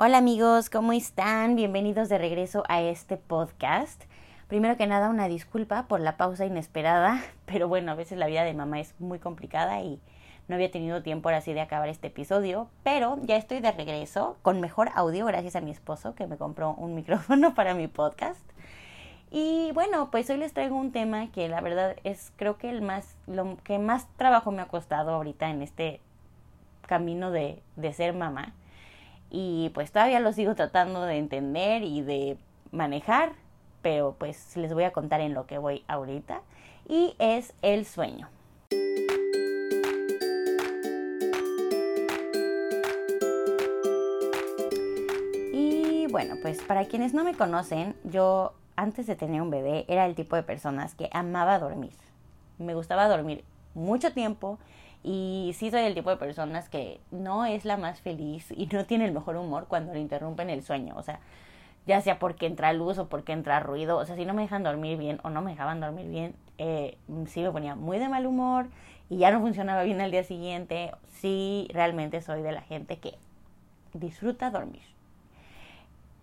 Hola amigos, ¿cómo están? Bienvenidos de regreso a este podcast. Primero que nada, una disculpa por la pausa inesperada, pero bueno, a veces la vida de mamá es muy complicada y no había tenido tiempo ahora sí de acabar este episodio, pero ya estoy de regreso con mejor audio gracias a mi esposo que me compró un micrófono para mi podcast. Y bueno, pues hoy les traigo un tema que la verdad es creo que el más lo que más trabajo me ha costado ahorita en este camino de, de ser mamá y pues todavía lo sigo tratando de entender y de manejar, pero pues les voy a contar en lo que voy ahorita y es el sueño. Y bueno, pues para quienes no me conocen, yo antes de tener un bebé era el tipo de personas que amaba dormir. Me gustaba dormir mucho tiempo y sí soy el tipo de personas que no es la más feliz y no tiene el mejor humor cuando le interrumpen el sueño. O sea, ya sea porque entra luz o porque entra ruido. O sea, si no me dejan dormir bien o no me dejaban dormir bien, eh, sí me ponía muy de mal humor y ya no funcionaba bien al día siguiente. Sí, realmente soy de la gente que disfruta dormir.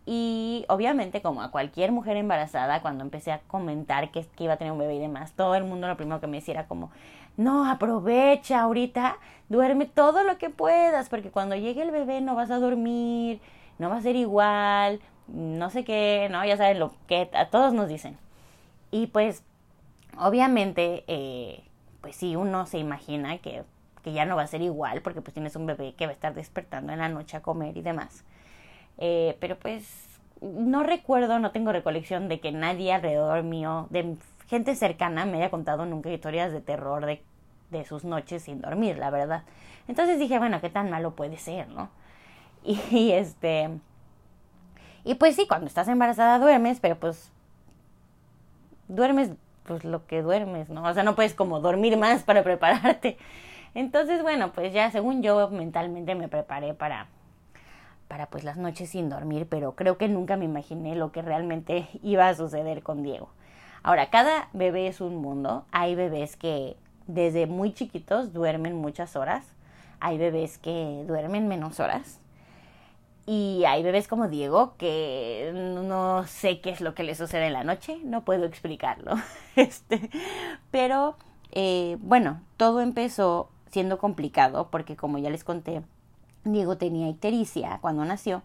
Y obviamente, como a cualquier mujer embarazada, cuando empecé a comentar que, que, iba a tener un bebé y demás, todo el mundo lo primero que me decía era como, no, aprovecha ahorita, duerme todo lo que puedas, porque cuando llegue el bebé no vas a dormir, no va a ser igual, no sé qué, no, ya saben lo que a todos nos dicen. Y pues, obviamente, eh, pues sí, uno se imagina que, que ya no va a ser igual, porque pues tienes un bebé que va a estar despertando en la noche a comer y demás. Eh, pero pues no recuerdo, no tengo recolección de que nadie alrededor mío, de gente cercana, me haya contado nunca historias de terror de, de sus noches sin dormir, la verdad. Entonces dije, bueno, ¿qué tan malo puede ser, no? Y, y este... Y pues sí, cuando estás embarazada duermes, pero pues duermes pues lo que duermes, ¿no? O sea, no puedes como dormir más para prepararte. Entonces, bueno, pues ya según yo mentalmente me preparé para para pues las noches sin dormir, pero creo que nunca me imaginé lo que realmente iba a suceder con Diego. Ahora, cada bebé es un mundo. Hay bebés que desde muy chiquitos duermen muchas horas. Hay bebés que duermen menos horas. Y hay bebés como Diego que no sé qué es lo que le sucede en la noche, no puedo explicarlo. Este, pero eh, bueno, todo empezó siendo complicado porque como ya les conté, Diego tenía ictericia cuando nació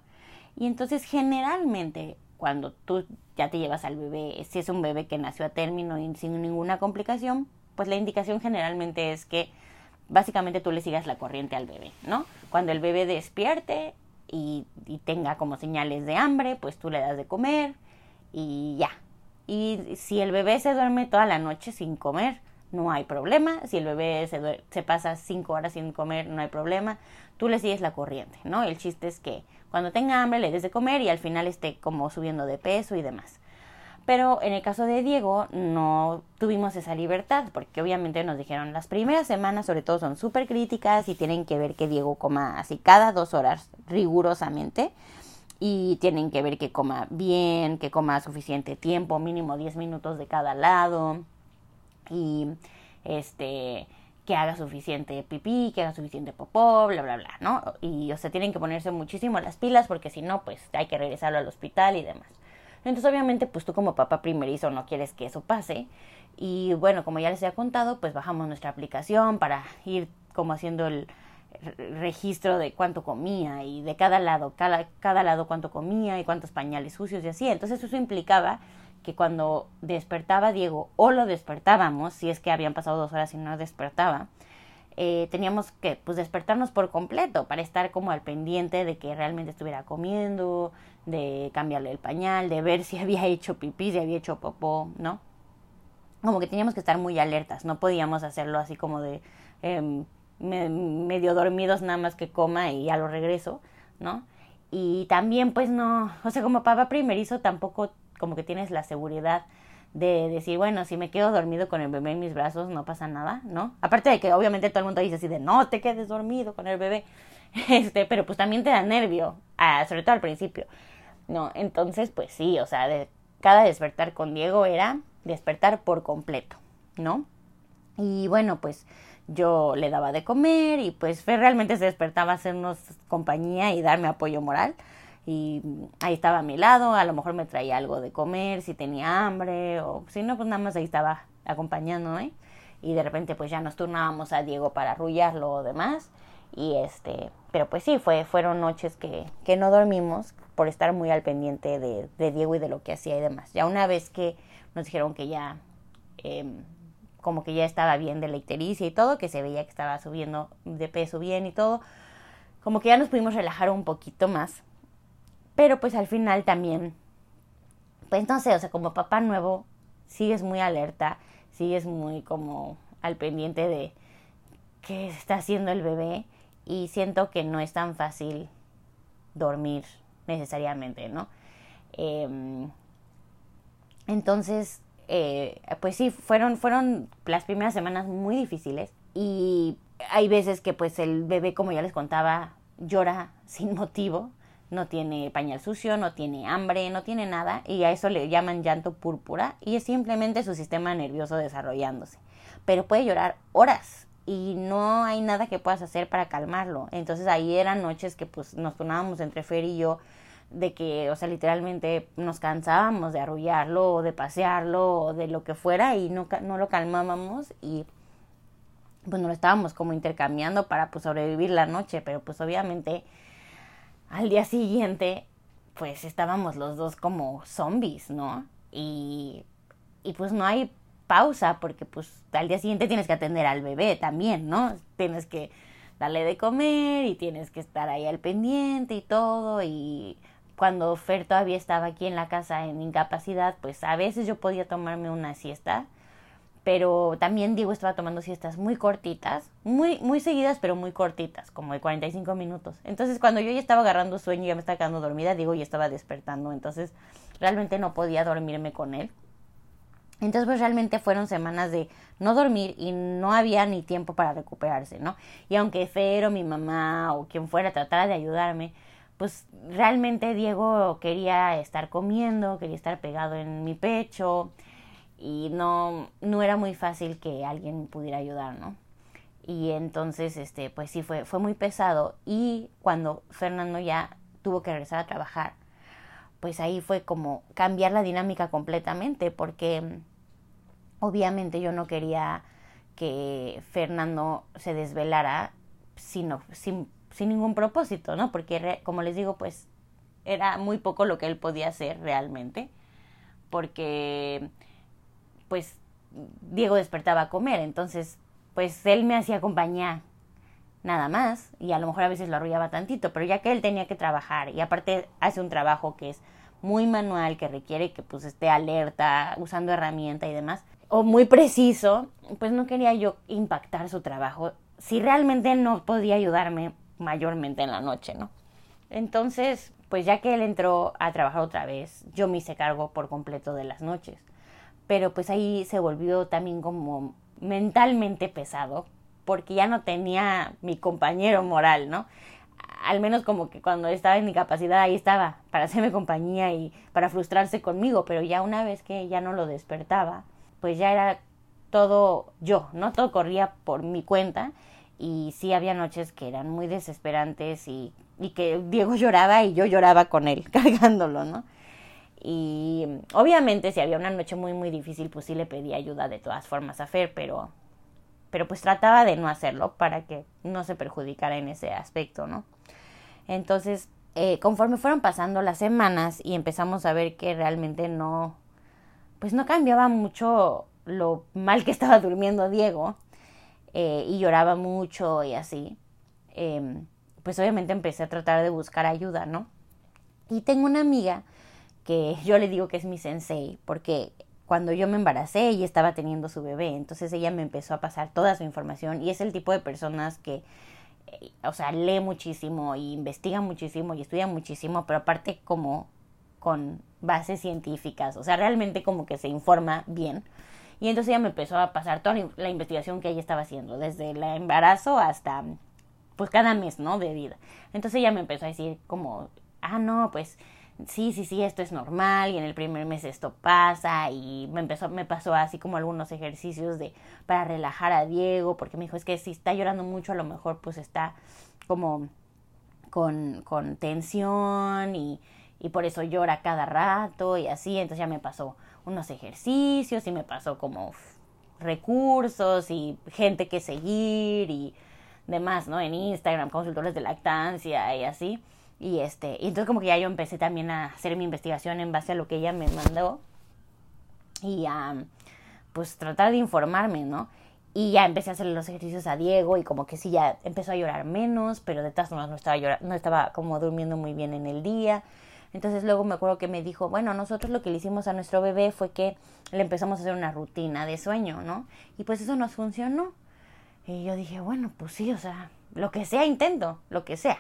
y entonces generalmente cuando tú ya te llevas al bebé, si es un bebé que nació a término y sin ninguna complicación, pues la indicación generalmente es que básicamente tú le sigas la corriente al bebé, ¿no? Cuando el bebé despierte y, y tenga como señales de hambre, pues tú le das de comer y ya. Y si el bebé se duerme toda la noche sin comer, no hay problema. Si el bebé se, se, pasa cinco horas sin comer, no hay problema. Tú le sigues la corriente, ¿no? El chiste es que cuando tenga hambre le des de comer y al final esté como subiendo de peso y demás. Pero en el caso de Diego no tuvimos esa libertad porque obviamente nos dijeron las primeras semanas sobre todo son súper críticas y tienen que ver que Diego coma así cada dos horas rigurosamente y tienen que ver que coma bien, que coma suficiente tiempo, mínimo 10 minutos de cada lado y este que haga suficiente pipí, que haga suficiente popó, bla, bla, bla, ¿no? Y, o sea, tienen que ponerse muchísimo las pilas porque si no, pues hay que regresarlo al hospital y demás. Entonces, obviamente, pues tú como papá primerizo no quieres que eso pase. Y bueno, como ya les he contado, pues bajamos nuestra aplicación para ir como haciendo el registro de cuánto comía y de cada lado, cada, cada lado cuánto comía y cuántos pañales sucios y así. Entonces eso implicaba que cuando despertaba Diego o lo despertábamos, si es que habían pasado dos horas y no despertaba, eh, teníamos que pues despertarnos por completo para estar como al pendiente de que realmente estuviera comiendo, de cambiarle el pañal, de ver si había hecho pipí, si había hecho popó, ¿no? Como que teníamos que estar muy alertas, no podíamos hacerlo así como de eh, medio dormidos nada más que coma y ya lo regreso, ¿no? Y también pues no, o sea, como papá primerizo tampoco como que tienes la seguridad de decir, bueno, si me quedo dormido con el bebé en mis brazos, no pasa nada, ¿no? Aparte de que obviamente todo el mundo dice así de, no te quedes dormido con el bebé, este, pero pues también te da nervio, sobre todo al principio, ¿no? Entonces, pues sí, o sea, cada despertar con Diego era despertar por completo, ¿no? Y bueno, pues yo le daba de comer y pues realmente se despertaba a hacernos compañía y darme apoyo moral. Y ahí estaba a mi lado, a lo mejor me traía algo de comer, si tenía hambre, o si no, pues nada más ahí estaba acompañándome. Y de repente pues ya nos turnábamos a Diego para arrullarlo o demás. Y este, pero pues sí, fue, fueron noches que, que no dormimos por estar muy al pendiente de, de, Diego y de lo que hacía y demás. Ya una vez que nos dijeron que ya, eh, como que ya estaba bien de la ictericia y todo, que se veía que estaba subiendo de peso bien y todo, como que ya nos pudimos relajar un poquito más. Pero pues al final también, pues no sé, o sea, como papá nuevo, sigues muy alerta, sigues muy como al pendiente de qué está haciendo el bebé y siento que no es tan fácil dormir necesariamente, ¿no? Em, entonces, eh, pues sí, fueron, fueron las primeras semanas muy difíciles y hay veces que pues el bebé, como ya les contaba, llora sin motivo, no tiene pañal sucio, no tiene hambre, no tiene nada y a eso le llaman llanto púrpura y es simplemente su sistema nervioso desarrollándose. Pero puede llorar horas y no hay nada que puedas hacer para calmarlo. Entonces ahí eran noches que pues nos tornábamos entre Fer y yo de que, o sea, literalmente nos cansábamos de arrullarlo o de pasearlo o de lo que fuera y no, no lo calmábamos y pues nos lo estábamos como intercambiando para pues sobrevivir la noche, pero pues obviamente al día siguiente pues estábamos los dos como zombies, ¿no? Y, y pues no hay pausa porque pues al día siguiente tienes que atender al bebé también, ¿no? Tienes que darle de comer y tienes que estar ahí al pendiente y todo y cuando Fer todavía estaba aquí en la casa en incapacidad, pues a veces yo podía tomarme una siesta, pero también Diego estaba tomando siestas muy cortitas, muy muy seguidas, pero muy cortitas, como de 45 minutos. Entonces, cuando yo ya estaba agarrando sueño ya me estaba quedando dormida, Diego ya estaba despertando, entonces realmente no podía dormirme con él. Entonces, pues realmente fueron semanas de no dormir y no había ni tiempo para recuperarse, ¿no? Y aunque Fer mi mamá o quien fuera tratara de ayudarme, pues realmente Diego quería estar comiendo, quería estar pegado en mi pecho y no, no era muy fácil que alguien pudiera ayudar, ¿no? Y entonces, este, pues sí, fue, fue muy pesado. Y cuando Fernando ya tuvo que regresar a trabajar, pues ahí fue como cambiar la dinámica completamente, porque Obviamente yo no quería que Fernando se desvelara sino, sin, sin ningún propósito, ¿no? Porque como les digo, pues era muy poco lo que él podía hacer realmente, porque pues Diego despertaba a comer, entonces pues él me hacía compañía nada más y a lo mejor a veces lo arrullaba tantito, pero ya que él tenía que trabajar y aparte hace un trabajo que es muy manual, que requiere que pues esté alerta, usando herramienta y demás, o muy preciso, pues no quería yo impactar su trabajo si realmente no podía ayudarme mayormente en la noche, ¿no? Entonces, pues ya que él entró a trabajar otra vez, yo me hice cargo por completo de las noches. Pero pues ahí se volvió también como mentalmente pesado, porque ya no tenía mi compañero moral, ¿no? Al menos como que cuando estaba en incapacidad ahí estaba para hacerme compañía y para frustrarse conmigo, pero ya una vez que ya no lo despertaba, pues ya era todo yo, ¿no? Todo corría por mi cuenta y sí había noches que eran muy desesperantes y, y que Diego lloraba y yo lloraba con él, cargándolo, ¿no? Y obviamente si había una noche muy muy difícil, pues sí le pedía ayuda de todas formas a Fer, pero, pero pues trataba de no hacerlo para que no se perjudicara en ese aspecto, ¿no? Entonces, eh, conforme fueron pasando las semanas y empezamos a ver que realmente no, pues no cambiaba mucho lo mal que estaba durmiendo Diego eh, y lloraba mucho y así, em, pues obviamente empecé a tratar de buscar ayuda, ¿no? Y tengo una amiga yo le digo que es mi sensei, porque cuando yo me embaracé ella estaba teniendo su bebé, entonces ella me empezó a pasar toda su información y es el tipo de personas que, eh, o sea, lee muchísimo y investiga muchísimo y estudia muchísimo, pero aparte como con bases científicas, o sea, realmente como que se informa bien. Y entonces ella me empezó a pasar toda la investigación que ella estaba haciendo, desde el embarazo hasta, pues cada mes, ¿no? De vida. Entonces ella me empezó a decir como, ah, no, pues sí, sí, sí, esto es normal y en el primer mes esto pasa y me empezó, me pasó así como algunos ejercicios de, para relajar a Diego, porque me dijo, es que si está llorando mucho, a lo mejor pues está como con, con tensión y, y por eso llora cada rato y así. Entonces ya me pasó unos ejercicios y me pasó como recursos y gente que seguir y demás, ¿no? En Instagram, consultores de lactancia y así. Y este, y entonces como que ya yo empecé también a hacer mi investigación en base a lo que ella me mandó y a pues tratar de informarme, ¿no? Y ya empecé a hacer los ejercicios a Diego y como que sí ya empezó a llorar menos, pero de todas formas no estaba llorando, no estaba como durmiendo muy bien en el día. Entonces luego me acuerdo que me dijo, bueno, nosotros lo que le hicimos a nuestro bebé fue que le empezamos a hacer una rutina de sueño, ¿no? Y pues eso nos funcionó. Y yo dije, bueno, pues sí, o sea, lo que sea intento, lo que sea.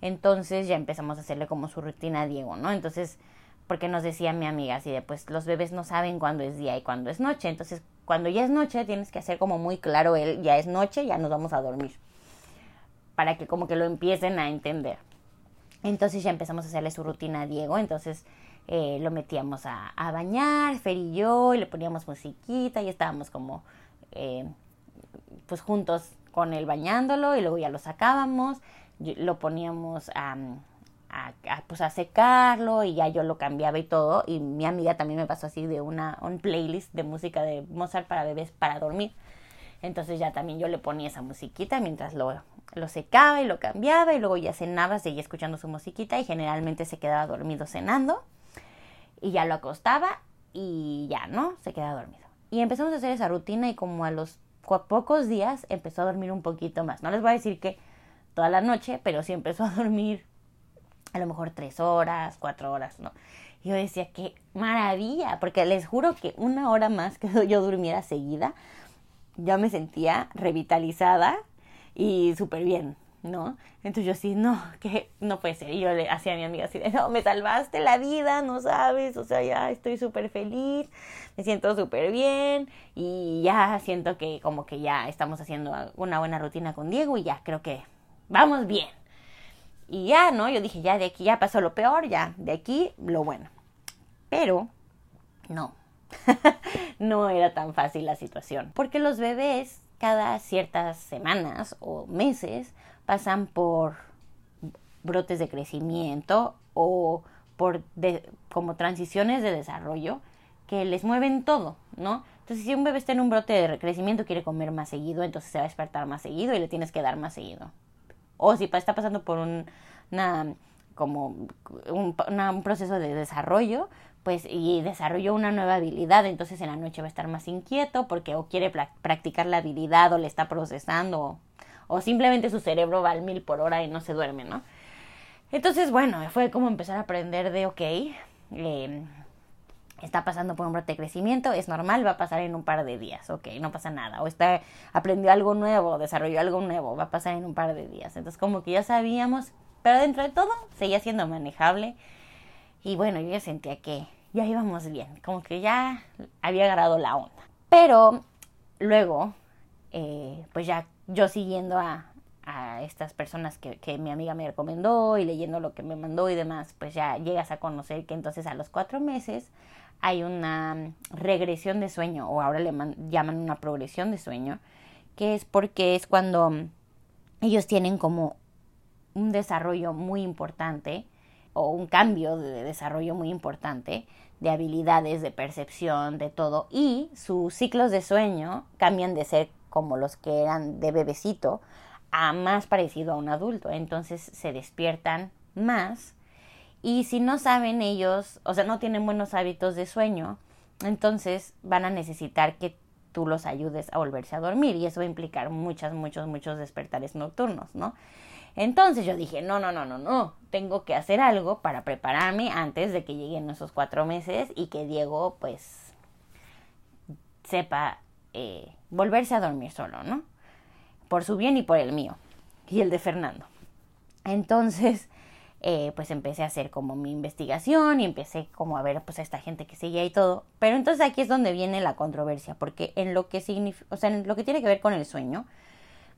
Entonces ya empezamos a hacerle como su rutina a Diego, ¿no? Entonces, porque nos decía mi amiga así de, pues los bebés no saben cuándo es día y cuándo es noche. Entonces, cuando ya es noche, tienes que hacer como muy claro él, ya es noche, ya nos vamos a dormir. Para que como que lo empiecen a entender. Entonces ya empezamos a hacerle su rutina a Diego, entonces eh, lo metíamos a, bañar, Fer y yo, y le poníamos musiquita y estábamos como eh, pues juntos con él bañándolo y luego ya lo sacábamos, lo poníamos a, pues a secarlo y ya yo lo cambiaba y todo y mi amiga también me pasó así de una un playlist de música de Mozart para bebés para dormir. Entonces ya también yo le ponía esa musiquita mientras lo lo secaba y lo cambiaba y luego ya cenaba, seguía escuchando su musiquita y generalmente se quedaba dormido cenando y ya lo acostaba y ya, ¿no? Se quedaba dormido. Y empezamos a hacer esa rutina y como a los pocos días empezó a dormir un poquito más. No les voy a decir que toda la noche, pero sí empezó a dormir a lo mejor tres horas, cuatro horas, ¿no? Yo decía, qué maravilla, porque les juro que una hora más que yo durmiera seguida, ya me sentía revitalizada y súper bien, ¿no? Entonces yo así, no, que no puede ser. Y yo le hacía a mi amiga así, no, me salvaste la vida, no sabes, o sea, ya estoy súper feliz, me siento súper bien y ya siento que como que ya estamos haciendo una buena rutina con Diego y ya creo que vamos bien. Y ya, ¿no? Yo dije, ya de aquí ya pasó lo peor, ya de aquí lo bueno. Pero, no, no era tan fácil la situación. Porque los bebés cada ciertas semanas o meses pasan por brotes de crecimiento o por como transiciones de desarrollo que les mueven todo, ¿no? Entonces, si un bebé está en un brote de crecimiento, quiere comer más seguido, entonces se va a despertar más seguido y le tienes que dar más seguido. O si está pasando por un, una, como un, proceso de desarrollo, pues y desarrolló una nueva habilidad, entonces en la noche va a estar más inquieto porque o quiere practicar la habilidad o le está procesando o, simplemente su cerebro va al mil por hora y no se duerme, ¿no? Entonces, bueno, fue como empezar a aprender de, ok, em, está pasando por un brote de crecimiento, es normal, va a pasar en un par de días, ok, no pasa nada, o está, aprendió algo nuevo, desarrolló algo nuevo, va a pasar en un par de días, entonces como que ya sabíamos, pero dentro de todo seguía siendo manejable, y bueno, yo sentía que ya íbamos bien, como que ya había agarrado la onda. Pero luego, eh, pues ya yo siguiendo a, estas personas que, mi amiga me recomendó y leyendo lo que me mandó y demás, pues ya llegas a conocer que entonces a los cuatro meses hay una regresión de sueño o ahora le llaman una progresión de sueño, que es porque es cuando ellos tienen como un desarrollo muy importante o un cambio de desarrollo muy importante de habilidades, de percepción, de todo, y sus ciclos de sueño cambian de ser como los que eran de bebecito a más parecido a un adulto. Entonces se despiertan más y si no saben ellos, o sea, no tienen buenos hábitos de sueño, entonces van a necesitar que tú los ayudes a volverse a dormir y eso va a implicar muchas, muchos, muchos despertares nocturnos, ¿no? Entonces yo dije, no, no, no, no, no, tengo que hacer algo para prepararme antes de que lleguen esos cuatro meses y que Diego pues sepa eh, volverse a dormir solo, ¿no? Por su bien y por el mío y el de Fernando. Entonces, eh, pues empecé a hacer como mi investigación y empecé como a ver pues a esta gente que seguía y todo. Pero entonces aquí es donde viene la controversia, porque en lo que o sea, en lo que tiene que ver con el sueño,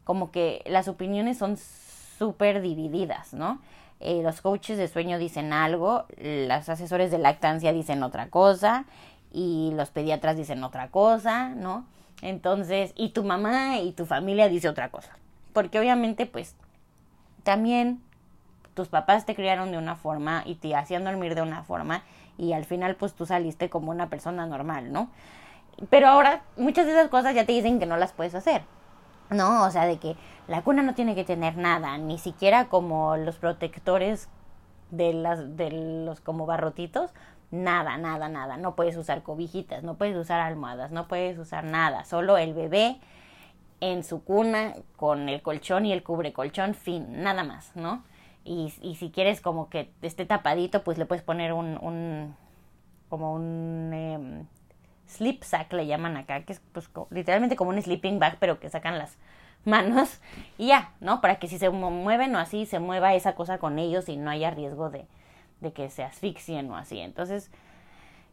como que las opiniones son súper divididas, ¿no? Eh, los coaches de sueño dicen algo, los asesores de lactancia dicen otra cosa y los pediatras dicen otra cosa, ¿no? Entonces, y tu mamá y tu familia dice otra cosa. Porque obviamente, pues, también tus papás te criaron de una forma y te hacían dormir de una forma y al final pues tú saliste como una persona normal, ¿no? Pero ahora muchas de esas cosas ya te dicen que no las puedes hacer. No, o sea, de que la cuna no tiene que tener nada, ni siquiera como los protectores de las de los como barrotitos, nada, nada, nada. No puedes usar cobijitas, no puedes usar almohadas, no puedes usar nada, solo el bebé en su cuna con el colchón y el cubre colchón, fin, nada más, ¿no? Y, y si quieres como que esté tapadito, pues le puedes poner un, un como un em, sleep sack le llaman acá, que es pues literalmente como un sleeping bag, pero que sacan las manos y ya, ¿no? Para que si se mueven o así, se mueva esa cosa con ellos y no haya riesgo de, de que se asfixien o así. Entonces,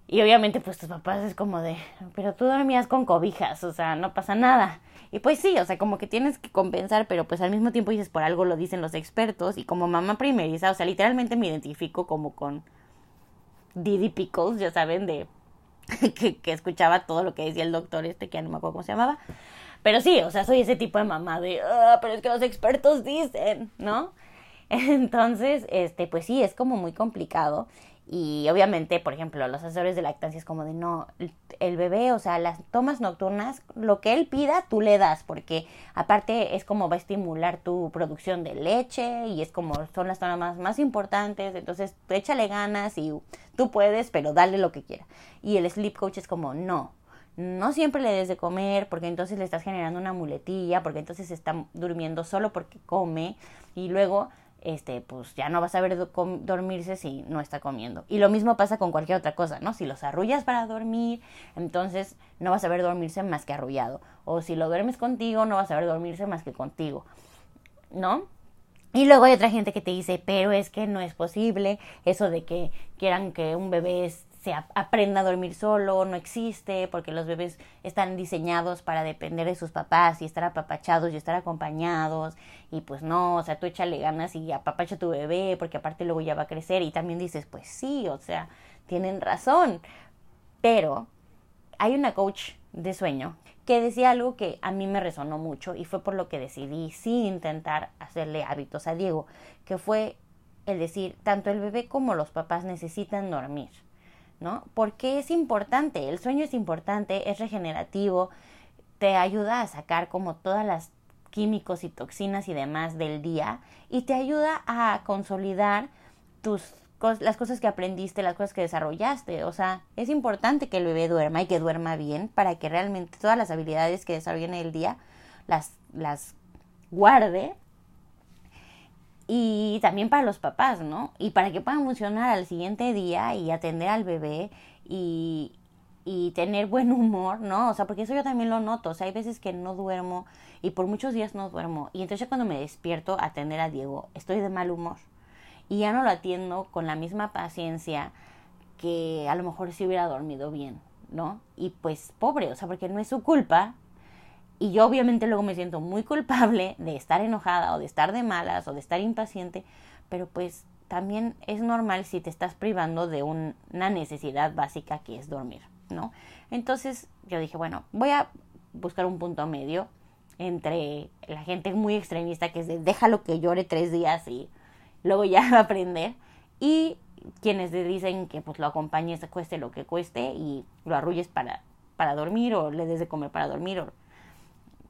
y obviamente pues tus papás es como de, pero tú dormías con cobijas, o sea, no pasa nada. Y pues sí, o sea, como que tienes que compensar, pero pues al mismo tiempo dices, por algo lo dicen los expertos y como mamá primeriza, o sea, literalmente me identifico como con Didi Pickles, ya saben, de que, escuchaba todo lo que decía el doctor este, que ya no me acuerdo cómo se llamaba. Pero sí, o sea, soy ese tipo de mamá de, ah, pero es que los expertos dicen, ¿no? Entonces, este, pues sí, es como muy complicado. Y obviamente, por ejemplo, los asesores de lactancia es como de no, el bebé, o sea, las tomas nocturnas, lo que él pida, tú le das, porque aparte es como va a estimular tu producción de leche y es como son las tomas más, importantes, entonces échale ganas y tú puedes, pero dale lo que quiera. Y el sleep coach es como no, no siempre le des de comer porque entonces le estás generando una muletilla, porque entonces está durmiendo solo porque come y luego este, pues ya no vas a ver dormirse si no está comiendo. Y lo mismo pasa con cualquier otra cosa, ¿no? Si los arrullas para dormir, entonces no vas a ver dormirse más que arrullado. O si lo duermes contigo, no vas a ver dormirse más que contigo, ¿no? Y luego hay otra gente que te dice, pero es que no es posible eso de que quieran que un bebé se aprenda a dormir solo, no existe, porque los bebés están diseñados para depender de sus papás y estar apapachados y estar acompañados, y pues no, o sea, tú échale ganas y apapacha tu bebé, porque aparte luego ya va a crecer, y también dices, pues sí, o sea, tienen razón, pero hay una coach de sueño que decía algo que a mí me resonó mucho y fue por lo que decidí sí intentar hacerle hábitos a Diego, que fue el decir, tanto el bebé como los papás necesitan dormir ¿no? Porque es importante, el sueño es importante, es regenerativo, te ayuda a sacar como todas las químicos y toxinas y demás del día y te ayuda a consolidar tus las cosas que aprendiste, las cosas que desarrollaste. O sea, es importante que el bebé duerma y que duerma bien para que realmente todas las habilidades que desarrolle en el día las, las guarde y también para los papás, ¿no? Y para que puedan funcionar al siguiente día y atender al bebé y, y tener buen humor, ¿no? O sea, porque eso yo también lo noto, o sea, hay veces que no duermo y por muchos días no duermo y entonces cuando me despierto a atender a Diego estoy de mal humor y ya no lo atiendo con la misma paciencia que a lo mejor si hubiera dormido bien, ¿no? Y pues pobre, o sea, porque no es su culpa, y yo obviamente luego me siento muy culpable de estar enojada o de estar de malas o de estar impaciente, pero pues también es normal si te estás privando de una necesidad básica que es dormir, ¿no? Entonces yo dije, bueno, voy a buscar un punto medio entre la gente muy extremista que es de déjalo que llore tres días y luego ya va a aprender y quienes te dicen que pues lo acompañes cueste lo que cueste y lo arrulles para, para dormir o le des de comer para dormir o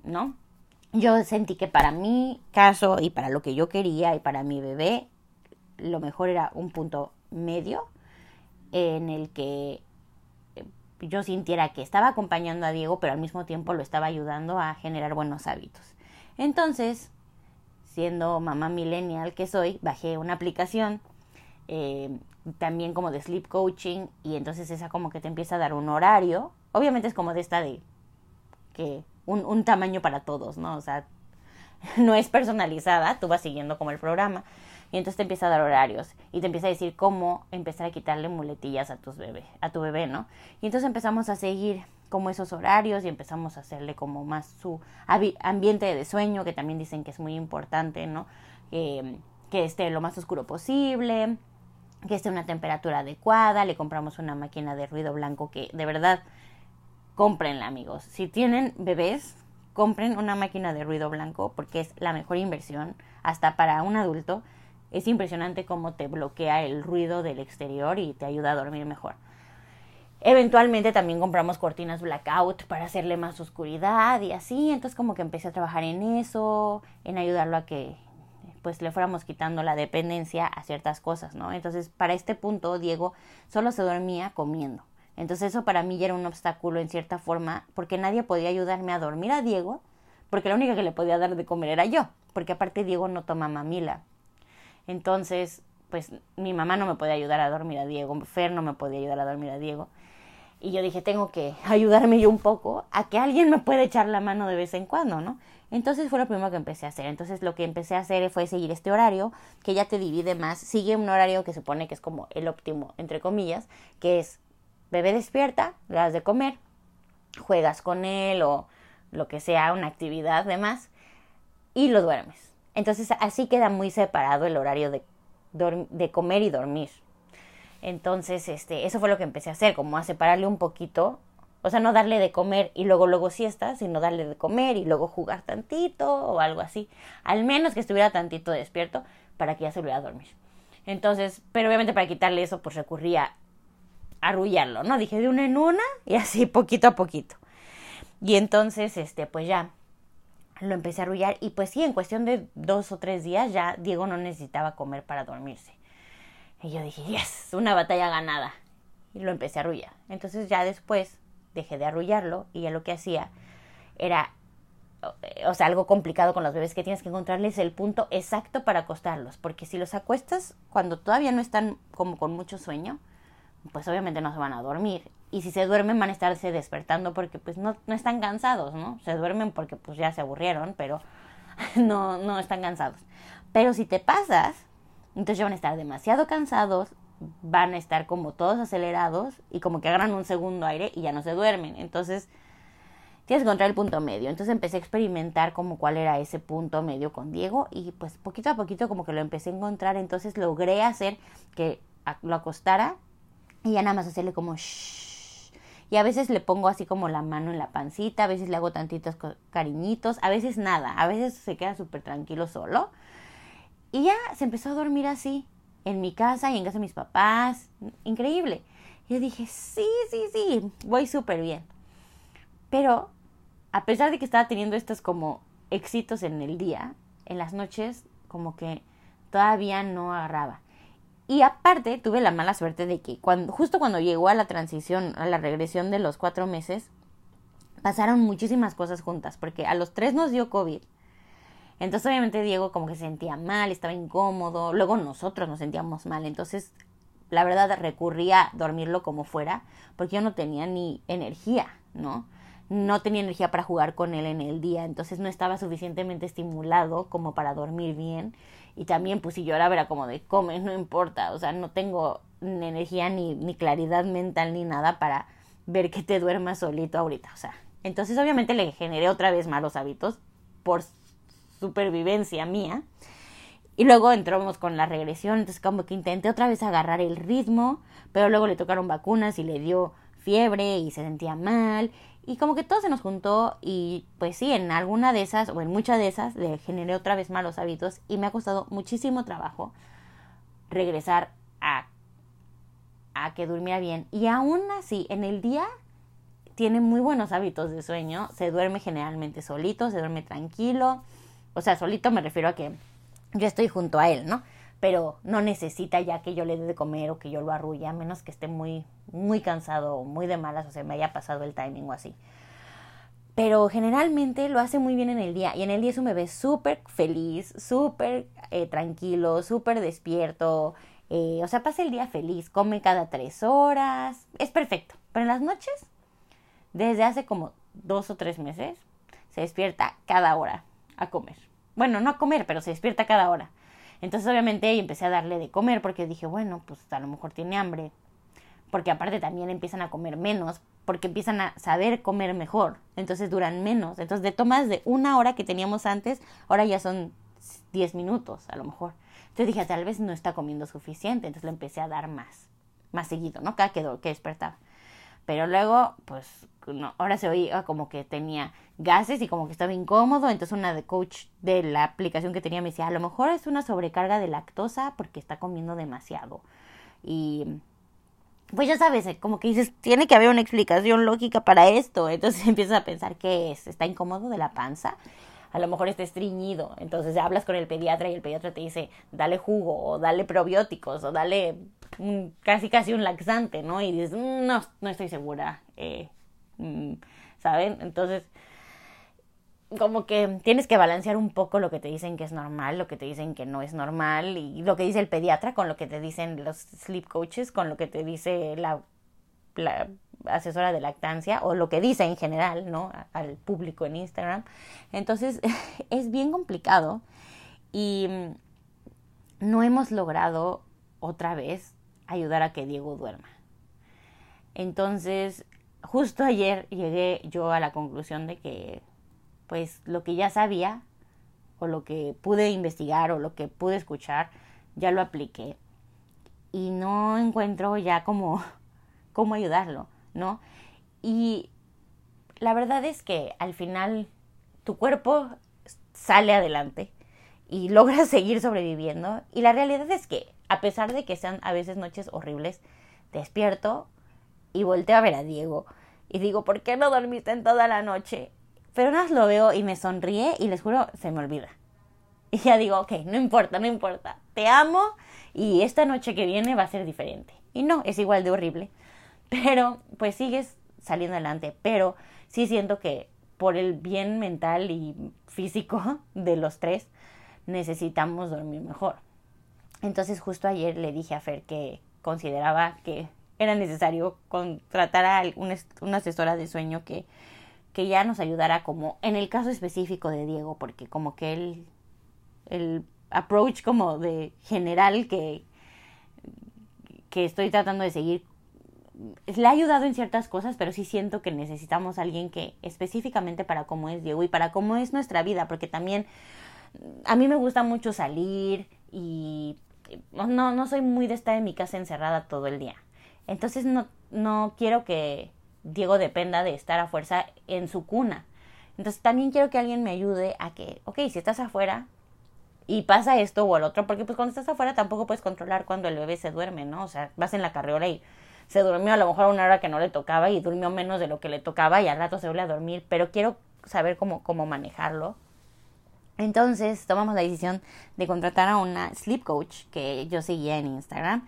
¿no? Yo sentí que para mi caso y para lo que yo quería y para mi bebé, lo mejor era un punto medio en el que eh, yo sintiera que estaba acompañando a Diego, pero al mismo tiempo lo estaba ayudando a generar buenos hábitos. Entonces, siendo mamá millennial que soy, bajé una aplicación eh, también como de sleep coaching y entonces esa como que te empieza a dar un horario. Obviamente es como de esta de que un, un tamaño para todos, ¿no? O sea, no es personalizada, tú vas siguiendo como el programa y entonces te empieza a dar horarios y te empieza a decir cómo empezar a quitarle muletillas a tus bebé, a tu bebé, ¿no? Y entonces empezamos a seguir como esos horarios y empezamos a hacerle como más su ambiente de sueño, que también dicen que es muy importante, ¿no? que esté lo más oscuro posible, que esté una temperatura adecuada, le compramos una máquina de ruido blanco que de verdad cómprenla amigos. Si tienen bebés, compren una máquina de ruido blanco porque es la mejor inversión hasta para un adulto es impresionante cómo te bloquea el ruido del exterior y te ayuda a dormir mejor. Eventualmente también compramos cortinas blackout para hacerle más oscuridad y así, entonces como que empecé a trabajar en eso, en ayudarlo a que pues le fuéramos quitando la dependencia a ciertas cosas, ¿no? Entonces, para este punto, Diego solo se dormía comiendo. Entonces, eso para mí ya era un obstáculo en cierta forma, porque nadie podía ayudarme a dormir a Diego, porque la única que le podía dar de comer era yo, porque aparte Diego no toma mamila. Entonces, pues mi mamá no me podía ayudar a dormir a Diego, Fer no me podía ayudar a dormir a Diego. Y yo dije, tengo que ayudarme yo un poco a que alguien me pueda echar la mano de vez en cuando, ¿no? Entonces fue lo primero que empecé a hacer. Entonces lo que empecé a hacer fue seguir este horario que ya te divide más. Sigue un horario que supone que es como el óptimo, entre comillas, que es bebé despierta, le das de comer, juegas con él o lo que sea, una actividad de más, y lo duermes. Entonces así queda muy separado el horario de, comer y dormir. Entonces, este, eso fue lo que empecé a hacer, como a separarle un poquito o sea, no darle de comer y luego luego siesta, sino darle de comer y luego jugar tantito o algo así. Al menos que estuviera tantito despierto para que ya se volviera a dormir. Entonces, pero obviamente para quitarle eso, pues recurría arrullarlo, ¿no? Dije de una en una y así poquito a poquito. Y entonces, este, pues ya lo empecé a arrullar y pues sí, en cuestión de dos o tres días ya Diego no necesitaba comer para dormirse. Y yo dije, yes, una batalla ganada. Y lo empecé a arrullar. Entonces ya después dejé de arrullarlo y ya lo que hacía era, o sea, algo complicado con los bebés que tienes que encontrarles el punto exacto para acostarlos, porque si los acuestas cuando todavía no están como con mucho sueño, pues obviamente no se van a dormir. Y si se duermen van a estarse despertando porque pues no, no están cansados, ¿no? Se duermen porque pues ya se aburrieron, pero no, no están cansados. Pero si te pasas, entonces ya van a estar demasiado cansados, van a estar como todos acelerados y como que agarran un segundo aire y ya no se duermen. Entonces, tienes que encontrar el punto medio. Entonces empecé a experimentar como cuál era ese punto medio con Diego y pues poquito a poquito como que lo empecé a encontrar. Entonces logré hacer que lo acostara y ya nada más hacerle como shh. Y a veces le pongo así como la mano en la pancita, a veces le hago tantitos cariñitos, a veces nada, a veces se queda súper tranquilo solo. Y ya se empezó a dormir así en mi casa y en casa de mis papás. Increíble. Yo dije, sí, sí, sí, voy súper bien. Pero, a pesar de que estaba teniendo estos como éxitos en el día, en las noches como que todavía no agarraba. Y aparte tuve la mala suerte de que cuando, justo cuando llegó a la transición, a la regresión de los cuatro meses, pasaron muchísimas cosas juntas, porque a los tres nos dio COVID entonces obviamente Diego como que se sentía mal, estaba incómodo, luego nosotros nos sentíamos mal, entonces la verdad recurría a dormirlo como fuera, porque yo no tenía ni energía, ¿no? No tenía energía para jugar con él en el día, entonces no estaba suficientemente estimulado como para dormir bien. Y también, pues si lloraba era como de come, no importa, o sea, no tengo ni energía ni, ni claridad mental ni nada para ver que te duermas solito ahorita, o sea. Entonces obviamente le generé otra vez malos hábitos por supervivencia mía. Y luego entramos con la regresión, entonces como que intenté otra vez agarrar el ritmo, pero luego le tocaron vacunas y le dio fiebre y se sentía mal. Y como que todo se nos juntó y pues sí, en alguna de esas o en muchas de esas le generé otra vez malos hábitos y me ha costado muchísimo trabajo regresar a, a que durmiera bien. Y aún así, en el día tiene muy buenos hábitos de sueño, se duerme generalmente solito, se duerme tranquilo o sea, solito me refiero a que yo estoy junto a él, ¿no? Pero no necesita ya que yo le dé de comer o que yo lo arrulle, a menos que esté muy, muy cansado o muy de malas o se me haya pasado el timing o así. Pero generalmente lo hace muy bien en el día. Y en el día es un bebé súper feliz, súper eh, tranquilo, súper despierto. Eh, o sea, pasa el día feliz, come cada tres horas. Es perfecto. Pero en las noches, desde hace como dos o tres meses, se despierta cada hora a comer. Bueno, no a comer, pero se despierta cada hora. Entonces obviamente empecé a darle de comer porque dije, bueno, pues a lo mejor tiene hambre. Porque aparte también empiezan a comer menos, porque empiezan a saber comer mejor. Entonces duran menos. Entonces de tomas de una hora que teníamos antes, ahora ya son 10 minutos a lo mejor. Entonces dije, tal vez no está comiendo suficiente. Entonces le empecé a dar más, más seguido, ¿no? Cada que, que despertaba. Pero luego, pues, no, ahora se oía como que tenía gases y como que estaba incómodo. Entonces una de coach de la aplicación que tenía me decía, a lo mejor es una sobrecarga de lactosa porque está comiendo demasiado. Y pues ya sabes, eh, como que dices, tiene que haber una explicación lógica para esto. Entonces empiezas a pensar qué es, está incómodo de la panza. A lo mejor está estreñido. Entonces hablas con el pediatra y el pediatra te dice, dale jugo o dale probióticos o dale casi casi un laxante, ¿no? Y dices, mm, no, no estoy segura. Eh, mm", ¿Saben? Entonces como que tienes que balancear un poco lo que te dicen que es normal, lo que te dicen que no es normal y lo que dice el pediatra con lo que te dicen los sleep coaches, con lo que te dice la, asesora de lactancia o lo que dice en general, ¿no? Al público en Instagram. Entonces es bien complicado y no hemos logrado otra vez ayudar a que Diego duerma. Entonces, justo ayer llegué yo a la conclusión de que pues lo que ya sabía o lo que pude investigar o lo que pude escuchar, ya lo apliqué. Y no encuentro ya cómo, cómo ayudarlo, ¿no? Y la verdad es que al final tu cuerpo sale adelante y logra seguir sobreviviendo. Y la realidad es que, a pesar de que sean a veces noches horribles, despierto y volteo a ver a Diego y digo, ¿por qué no dormiste en toda la noche? Pero nada lo veo y me sonríe y les juro, se me olvida. Y ya digo, ok, no importa, no importa. Te amo y esta noche que viene va a ser diferente. Y no, es igual de horrible. Pero pues sigues saliendo adelante. Pero sí siento que por el bien mental y físico de los tres, necesitamos dormir mejor. Entonces justo ayer le dije a Fer que consideraba que era necesario contratar a una asesora de sueño que que ya nos ayudará como en el caso específico de Diego, porque como que él, el approach como de general que, que estoy tratando de seguir, le ha ayudado en ciertas cosas, pero sí siento que necesitamos a alguien que específicamente para cómo es Diego y para cómo es nuestra vida, porque también a mí me gusta mucho salir y no, no soy muy de estar en mi casa encerrada todo el día. Entonces no, no quiero que Diego dependa de estar a fuerza en su cuna. Entonces también quiero que alguien me ayude a que, ok, si estás afuera y pasa esto o el otro, porque pues cuando estás afuera tampoco puedes controlar cuando el bebé se duerme, ¿no? O sea, vas en la carriola y se durmió a lo mejor a una hora que no le tocaba y durmió menos de lo que le tocaba y al rato se vuelve a dormir, pero quiero saber cómo, cómo manejarlo. Entonces tomamos la decisión de contratar a una sleep coach que yo seguía en Instagram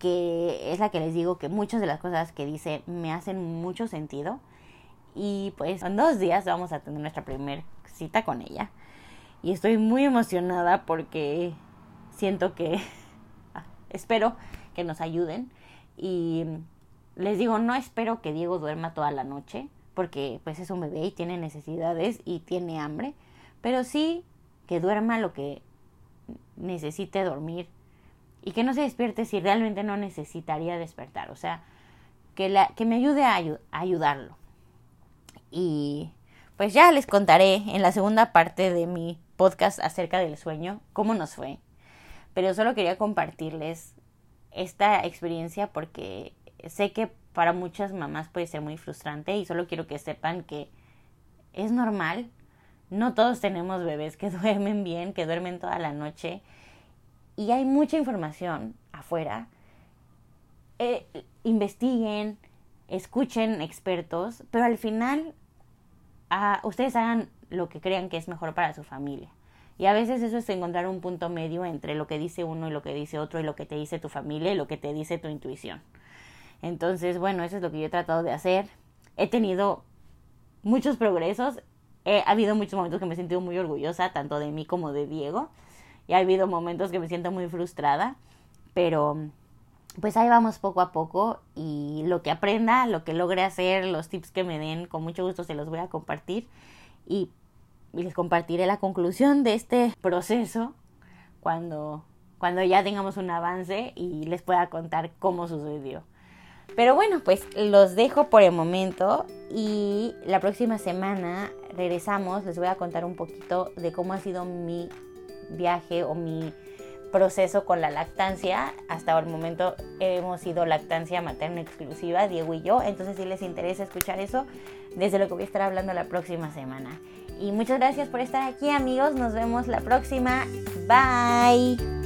que es la que les digo que muchas de las cosas que dice me hacen mucho sentido. Y pues en dos días vamos a tener nuestra primera cita con ella. Y estoy muy emocionada porque siento que espero que nos ayuden. Y les digo, no espero que Diego duerma toda la noche, porque pues es un bebé y tiene necesidades y tiene hambre, pero sí que duerma lo que necesite dormir y que no se despierte si realmente no necesitaría despertar. O sea, que, la, que me ayude a, ayudarlo. Y pues ya les contaré en la segunda parte de mi podcast acerca del sueño cómo nos fue. Pero solo quería compartirles esta experiencia porque sé que para muchas mamás puede ser muy frustrante y solo quiero que sepan que es normal. No todos tenemos bebés que duermen bien, que duermen toda la noche y hay mucha información afuera. Eh, investiguen, escuchen expertos, pero al final ah, ustedes hagan lo que crean que es mejor para su familia. Y a veces eso es encontrar un punto medio entre lo que dice uno y lo que dice otro y lo que te dice tu familia y lo que te dice tu intuición. Entonces, bueno, eso es lo que yo he tratado de hacer. He tenido muchos progresos. ha habido muchos momentos que me he sentido muy orgullosa, tanto de mí como de Diego y ha habido momentos que me siento muy frustrada, pero pues ahí vamos poco a poco y lo que aprenda, lo que logre hacer, los tips que me den, con mucho gusto se los voy a compartir y, y les compartiré la conclusión de este proceso cuando, cuando ya tengamos un avance y les pueda contar cómo sucedió. Pero bueno, pues los dejo por el momento y la próxima semana regresamos, les voy a contar un poquito de cómo ha sido mi viaje o mi proceso con la lactancia. Hasta el momento hemos sido lactancia materna exclusiva, Diego y yo. Entonces, si les interesa escuchar eso, desde lo que voy a estar hablando la próxima semana. Y muchas gracias por estar aquí amigos. Nos vemos la próxima. Bye.